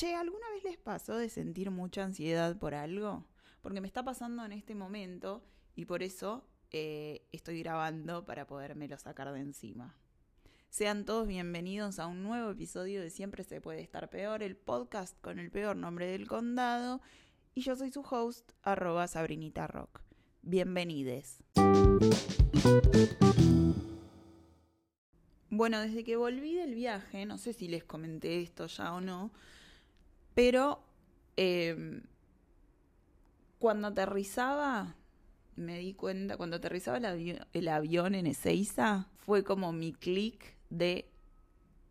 Che, ¿alguna vez les pasó de sentir mucha ansiedad por algo? Porque me está pasando en este momento y por eso eh, estoy grabando para podérmelo sacar de encima. Sean todos bienvenidos a un nuevo episodio de Siempre se puede estar peor, el podcast con el peor nombre del condado. Y yo soy su host, arroba Sabrinita Rock. Bienvenides. Bueno, desde que volví del viaje, no sé si les comenté esto ya o no, pero em, cuando aterrizaba, me di cuenta, cuando aterrizaba el, avión en Ezeiza, fue como mi clic de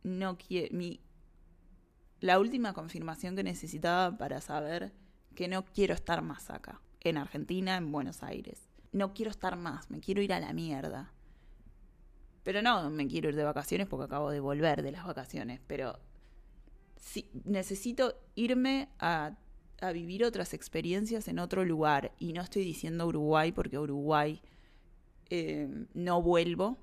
no quiero, mi, la última confirmación que necesitaba para saber que no quiero estar más acá, en Argentina, en Buenos Aires. No quiero estar más, me quiero ir a la mierda. Pero no, me quiero ir de vacaciones porque acabo de volver de las vacaciones, pero sí, necesito irme a, vivir otras experiencias en otro lugar. Y no estoy diciendo Uruguay porque Uruguay eh, no vuelvo,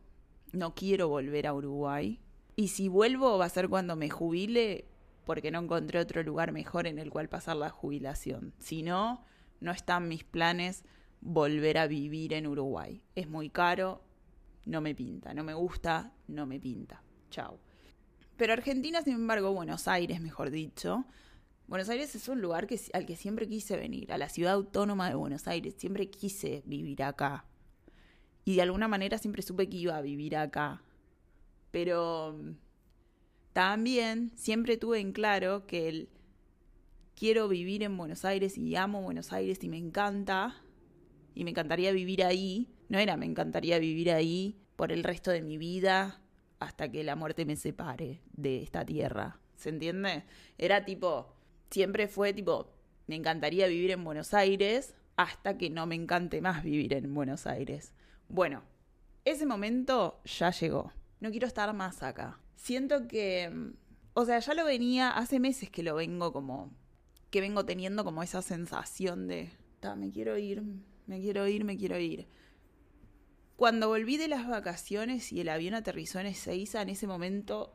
no quiero volver a Uruguay. Y si vuelvo va a ser cuando me jubile porque no encontré otro lugar mejor en el cual pasar la jubilación. Si no, no están mis planes volver a vivir en Uruguay. Es muy caro, no me pinta, no me gusta, no me pinta. Chao. Pero Argentina, sin embargo, Buenos Aires, mejor dicho, Buenos Aires es un lugar que, al que siempre quise venir, a la ciudad autónoma de Buenos Aires, siempre quise vivir acá. Y de alguna manera siempre supe que iba a vivir acá. Pero también siempre tuve en claro que el quiero vivir en Buenos Aires y amo Buenos Aires y me encanta y me encantaría vivir ahí. No era me encantaría vivir ahí por el resto de mi vida hasta que la muerte me separe de esta tierra. ¿Se entiende? Era tipo, siempre fue tipo, me encantaría vivir en Buenos Aires hasta que no me encante más vivir en Buenos Aires. Bueno, ese momento ya llegó. No quiero estar más acá. Siento que, o sea, ya lo venía, hace meses que lo vengo como, que vengo teniendo como esa sensación de, me quiero ir, me quiero ir, me quiero ir. Cuando volví de las vacaciones y el avión aterrizó en Ezeiza, en ese momento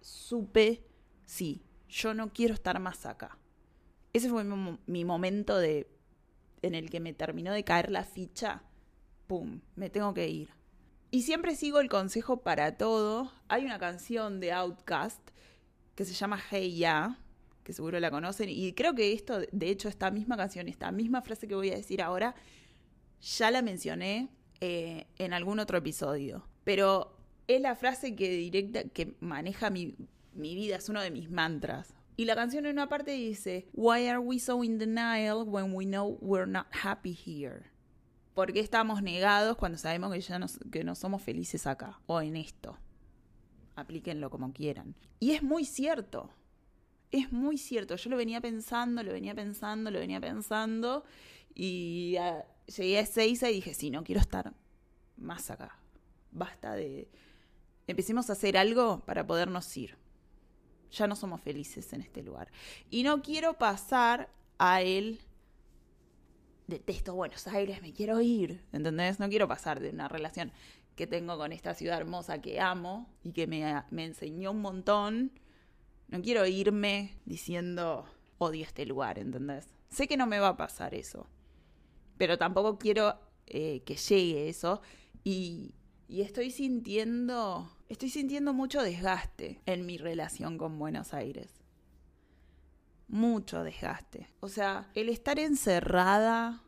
supe, sí, yo no quiero estar más acá. Ese fue mi, momento de en el que me terminó de caer la ficha. Pum, me tengo que ir. Y siempre sigo el consejo para todo. Hay una canción de Outcast que se llama Hey Ya, que seguro la conocen. Y creo que esto, de hecho, esta misma canción, esta misma frase que voy a decir ahora, ya la mencioné eh, en algún otro episodio. Pero es la frase que directa, que maneja mi, mi vida, es uno de mis mantras. Y la canción en una parte dice, Why are we so in denial when we know we're not happy here? ¿Por qué estamos negados cuando sabemos que ya no, que no somos felices acá o en esto? Aplíquenlo como quieran. Y es muy cierto. Es muy cierto. Yo lo venía pensando, lo venía pensando, lo venía pensando. Y ah, llegué a Ezeiza y dije, sí, no quiero estar más acá. Basta de... Empecemos a hacer algo para podernos ir. Ya no somos felices en este lugar. Y no quiero pasar a el... Detesto Buenos Aires, me quiero ir. ¿Entendés? No quiero pasar de una relación que tengo con esta ciudad hermosa que amo y que me, me enseñó un montón. No quiero irme diciendo odio este lugar, ¿entendés? Sé que no me va a pasar eso pero tampoco quiero eh, que llegue eso. Y, estoy sintiendo, estoy sintiendo mucho desgaste en mi relación con Buenos Aires. Mucho desgaste. O sea, el estar encerrada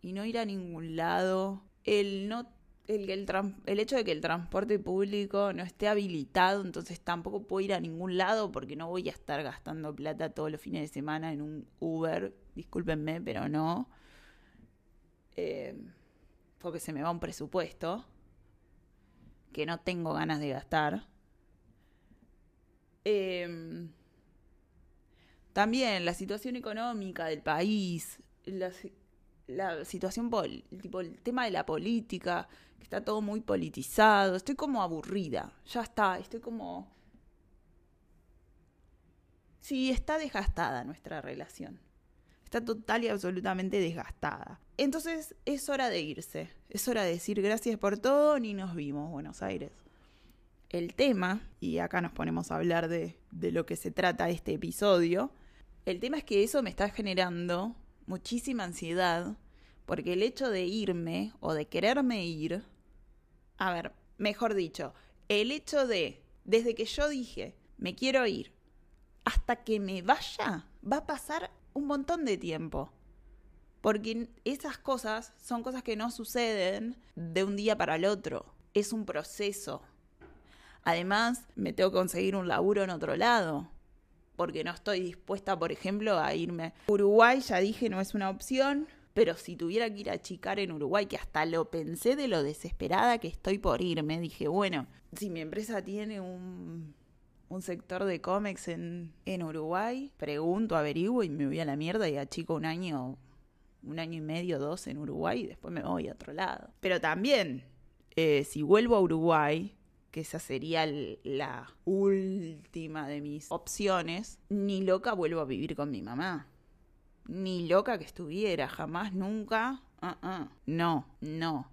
y no ir a ningún lado, el no el, el, el, hecho de que el transporte público no esté habilitado, entonces tampoco puedo ir a ningún lado porque no voy a estar gastando plata todos los fines de semana en un Uber, discúlpenme, pero no. Eh, porque se me va un presupuesto que no tengo ganas de gastar. Em, también la situación económica del país, la, situación, el tema de la política, que está todo muy politizado. Estoy como aburrida, ya está, estoy como... Sí, está desgastada nuestra relación. Está total y absolutamente desgastada. Entonces es hora de irse. Es hora de decir gracias por todo, ni nos vimos, Buenos Aires. El tema, y acá nos ponemos a hablar de, de lo que se trata este episodio, El tema es que eso me está generando muchísima ansiedad, porque el hecho de irme o de quererme ir, a ver, mejor dicho, el hecho de, desde que yo dije, me quiero ir, hasta que me vaya, va a pasar un montón de tiempo. Porque esas cosas son cosas que no suceden de un día para el otro. Es un proceso. Además, me tengo que conseguir un laburo en otro lado. Porque no estoy dispuesta, por ejemplo, a irme. Uruguay, ya dije, no es una opción. Pero si tuviera que ir a chicar en Uruguay, que hasta lo pensé de lo desesperada que estoy por irme, dije, bueno, si mi empresa tiene un un sector de cómics en, en Uruguay, pregunto, averiguo y me voy a la mierda y achico un año, un año y medio, dos en Uruguay y después me voy a otro lado. Pero también, eh, si vuelvo a Uruguay, que esa sería la última de mis opciones, ni loca vuelvo a vivir con mi mamá. Ni loca que estuviera, jamás, nunca. Uh No, no.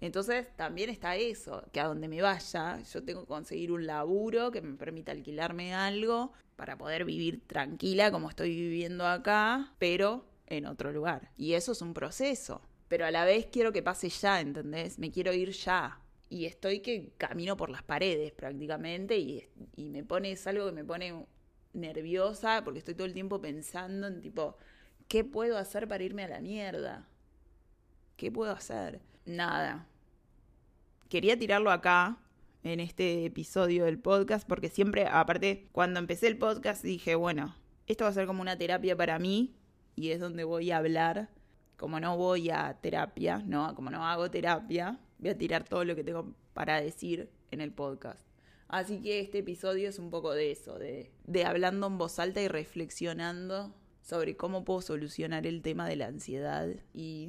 Entonces también está eso, que a donde me vaya, yo tengo que conseguir un laburo que me permita alquilarme algo para poder vivir tranquila como estoy viviendo acá, pero en otro lugar. Y eso es un proceso. Pero a la vez quiero que pase ya, ¿entendés? Me quiero ir ya. Y estoy que camino por las paredes prácticamente y, y me pone, es algo que me pone nerviosa porque estoy todo el tiempo pensando en tipo, ¿qué puedo hacer para irme a la mierda? ¿Qué puedo hacer? nada. Quería tirarlo acá, en este episodio del podcast, porque siempre, aparte, cuando empecé el podcast dije, bueno, esto va a ser como una terapia para mí y es donde voy a hablar. Como no voy a terapia, no, como no hago terapia, voy a tirar todo lo que tengo para decir en el podcast. Así que este episodio es un poco de eso, de, de hablando en voz alta y reflexionando sobre cómo puedo solucionar el tema de la ansiedad y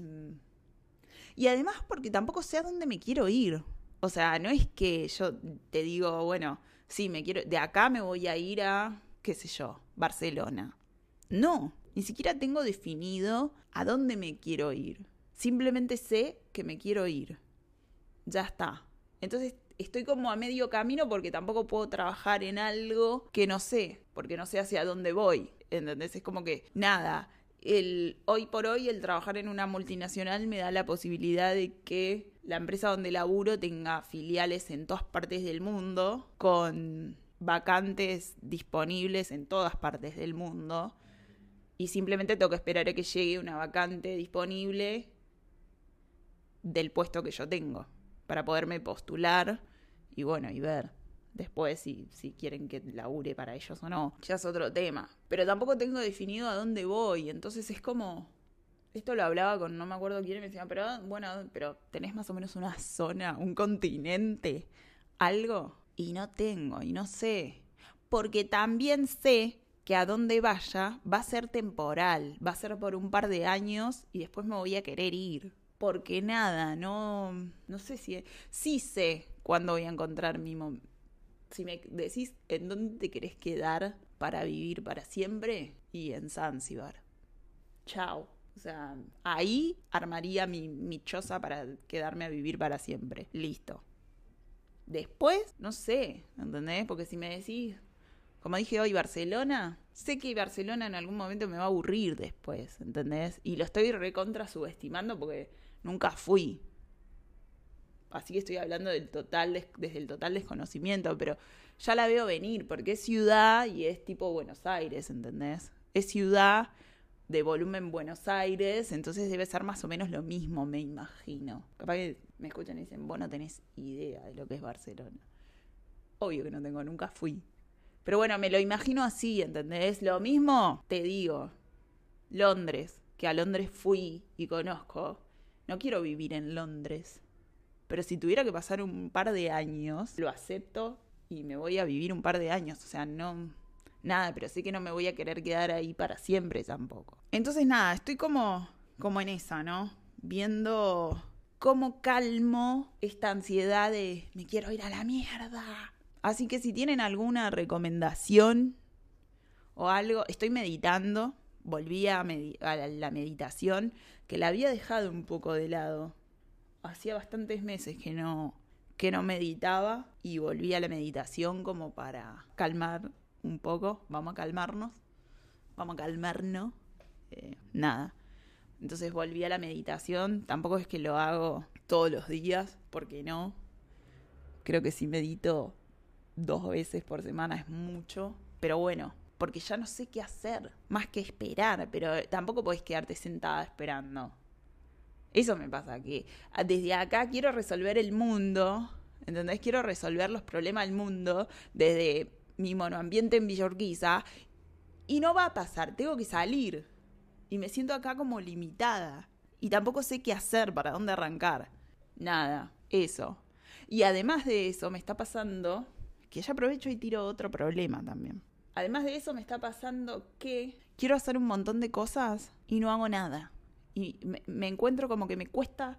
y además porque tampoco sé a dónde me quiero ir. O sea, no es que yo te digo, bueno, sí, me quiero, de acá me voy a ir a, qué sé yo, Barcelona. No, ni siquiera tengo definido a dónde me quiero ir. Simplemente sé que me quiero ir. Ya está. Entonces estoy como a medio camino porque tampoco puedo trabajar en algo que no sé, porque no sé hacia dónde voy. ¿Entendés? Es como que nada, el, hoy por hoy el trabajar en una multinacional me da la posibilidad de que la empresa donde laburo tenga filiales en todas partes del mundo, con vacantes disponibles en todas partes del mundo. Y simplemente tengo que esperar a que llegue una vacante disponible del puesto que yo tengo, para poderme postular y bueno, y ver. Después, si, si quieren que labure para ellos o no, ya es otro tema. Pero tampoco tengo definido a dónde voy. Entonces es como. Esto lo hablaba con no me acuerdo quién me decía, pero bueno, pero tenés más o menos una zona, un continente, algo. Y no tengo, y no sé. Porque también sé que a dónde vaya va a ser temporal, va a ser por un par de años y después me voy a querer ir. Porque nada, no, no sé si... Sí sé cuándo voy a encontrar mi, si me decís en dónde te querés quedar para vivir para siempre, y en Zanzibar. Chao. O sea, ahí armaría mi, mi choza para quedarme a vivir para siempre. Listo. Después, no sé, ¿entendés? Porque si me decís, como dije hoy, Barcelona, sé que Barcelona en algún momento me va a aburrir después, ¿entendés? Y lo estoy recontra subestimando porque nunca fui. Así que estoy hablando del total, desde el total desconocimiento, pero ya la veo venir, porque es ciudad y es tipo Buenos Aires, ¿entendés? Es ciudad de volumen Buenos Aires, entonces debe ser más o menos lo mismo, me imagino. Capaz que me escuchan y dicen, vos no tenés idea de lo que es Barcelona. Obvio que no tengo, nunca fui. Pero bueno, me lo imagino así, ¿entendés? Lo mismo te digo, Londres, que a Londres fui y conozco. No quiero vivir en Londres. Pero si tuviera que pasar un par de años, lo acepto y me voy a vivir un par de años. O sea, no. Nada, pero sé que no me voy a querer quedar ahí para siempre tampoco. Entonces, nada, estoy como, como en esa, ¿no? Viendo cómo calmo esta ansiedad de me quiero ir a la mierda. Así que si tienen alguna recomendación o algo, estoy meditando, volví a, a la meditación, que la había dejado un poco de lado hacía bastantes meses que no, que no meditaba y volví a la meditación como para calmar un poco, vamos a calmarnos. vamos a calmarnos. Eh, nada. Entonces volví a la meditación. Tampoco es que lo hago todos los días, porque no. Creo que si medito dos veces por semana es mucho. Pero bueno, porque ya no sé qué hacer, más que esperar, pero tampoco podés quedarte sentada esperando. Eso me pasa, que desde acá quiero resolver el mundo, ¿entendés? Quiero resolver los problemas del mundo desde mi monoambiente en Villorquiza y no va a pasar, tengo que salir. Y me siento acá como limitada. Y tampoco sé qué hacer, para dónde arrancar. Nada, eso. Y además de eso, me está pasando que ya aprovecho y tiro otro problema también. Además de eso, me está pasando que quiero hacer un montón de cosas y no hago nada. Y me, encuentro como que me cuesta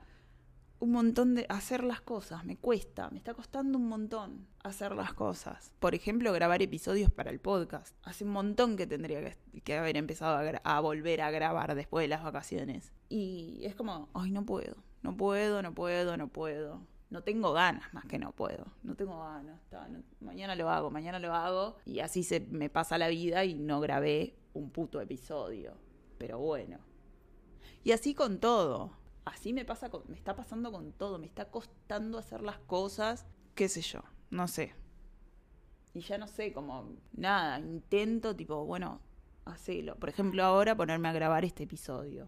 un montón de hacer las cosas, me cuesta, me está costando un montón hacer las cosas. Por ejemplo, grabar episodios para el podcast. Hace un montón que tendría que, haber empezado a, a, volver a grabar después de las vacaciones. Y es como, ay, no puedo, no puedo, no puedo, no puedo no tengo ganas más que no puedo. No tengo ganas. mañana lo hago, mañana lo hago. Y así se me pasa la vida y no grabé un puto episodio. Pero bueno. Y así con todo. Así me pasa con, me está pasando con todo. Me está costando hacer las cosas. Qué sé yo. No sé. Y ya no sé, como nada. Intento, tipo, bueno, hacelo. Por ejemplo, ahora ponerme a grabar este episodio.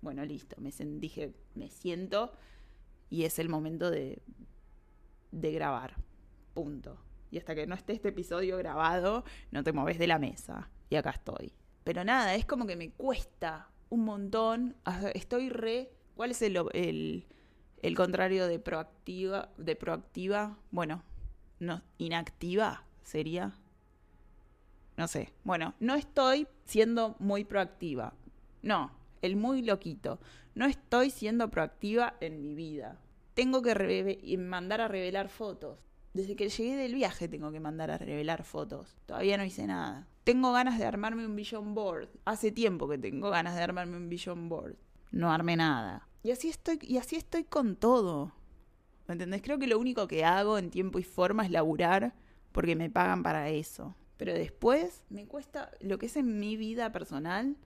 Bueno, listo. Me dije, me siento y es el momento de, de grabar. Punto. Y hasta que no esté este episodio grabado, no te moves de la mesa. Y acá estoy. Pero nada, es como que me cuesta un montón. Estoy re. ¿Cuál es el, el, el contrario de proactiva? De proactiva. Bueno, no, inactiva sería. No sé. Bueno, no estoy siendo muy proactiva. No, el muy loquito. No estoy siendo proactiva en mi vida. Tengo que mandar a revelar fotos. Desde que llegué del viaje tengo que mandar a revelar fotos. Todavía no hice nada. Tengo ganas de armarme un vision board. Hace tiempo que tengo ganas de armarme un vision board. No armé nada. Y así estoy, y así estoy con todo. ¿Me entendés? Creo que lo único que hago en tiempo y forma es laburar porque me pagan para eso. Pero después me cuesta, lo que es en mi vida personal,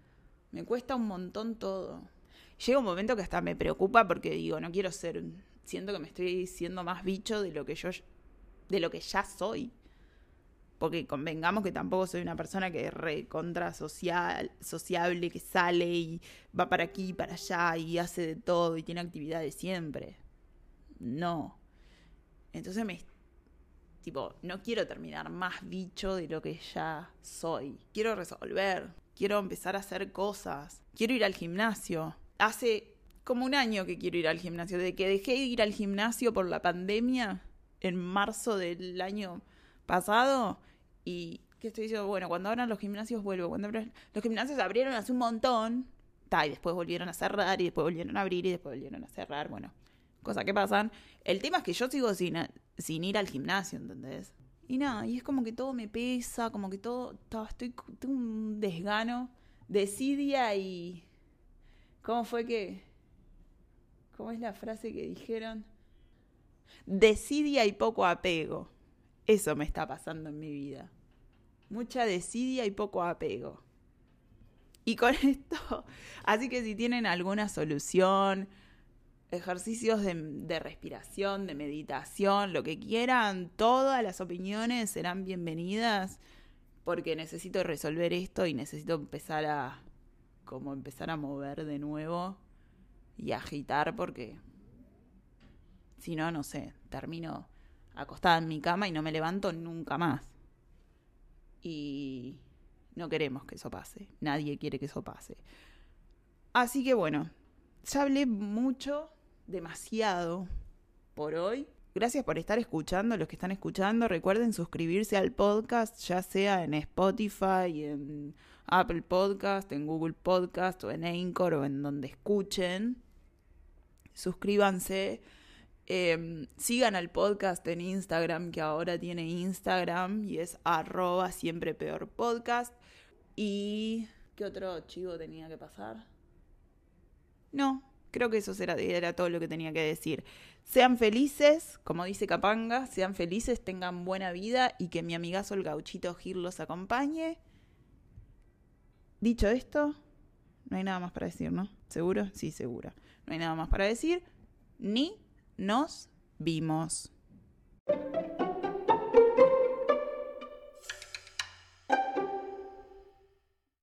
me cuesta un montón todo. Llega un momento que hasta me preocupa porque digo, no quiero ser, siento que me estoy siendo más bicho de lo que yo, de lo que ya soy. Porque convengamos que tampoco soy una persona que es re contra social, sociable, que sale y va para aquí, para allá y hace de todo y tiene actividades siempre. No. Entonces me tipo, no quiero terminar más bicho de lo que ya soy. Quiero resolver quiero empezar a hacer cosas, quiero ir al gimnasio. Hace como un año que quiero ir al gimnasio, de que dejé de ir al gimnasio por la pandemia en marzo del año pasado y ¿qué estoy diciendo? Bueno, cuando abran los gimnasios vuelvo. Cuando los gimnasios abrieron hace un montón, ta, y después volvieron a cerrar y después volvieron a abrir y después volvieron a cerrar, bueno, cosas que pasan. El tema es que yo sigo sin, sin ir al gimnasio, ¿entendés? Y nada, y es como que todo me pesa, como que todo, estoy, tengo un desgano, desidia y... ¿Cómo fue que... ¿Cómo es la frase que dijeron? Desidia y poco apego. Eso me está pasando en mi vida. Mucha desidia y poco apego. Y con esto, así que si tienen alguna solución, ejercicios de, respiración, de meditación, lo que quieran, todas las opiniones serán bienvenidas porque necesito resolver esto y necesito empezar a como empezar a mover de nuevo y agitar porque si no, no sé, termino acostada en mi cama y no me levanto nunca más. Y no queremos que eso pase, nadie quiere que eso pase. Así que bueno, ya hablé mucho demasiado por hoy. Gracias por estar escuchando, los que están escuchando. Recuerden suscribirse al podcast, ya sea en Spotify, en Apple Podcast, en Google Podcast o en Anchor o en donde escuchen. Suscríbanse. Em, sigan al podcast en Instagram, que ahora tiene Instagram y es arroba siempre. ¿Y qué otro chivo tenía que pasar? No, Creo que eso era, todo lo que tenía que decir. Sean felices, como dice Capanga, sean felices, tengan buena vida y que mi amigazo el gauchito Gil los acompañe. Dicho esto, no hay nada más para decir, ¿no? ¿Seguro? Sí, segura. No hay nada más para decir, ni nos vimos.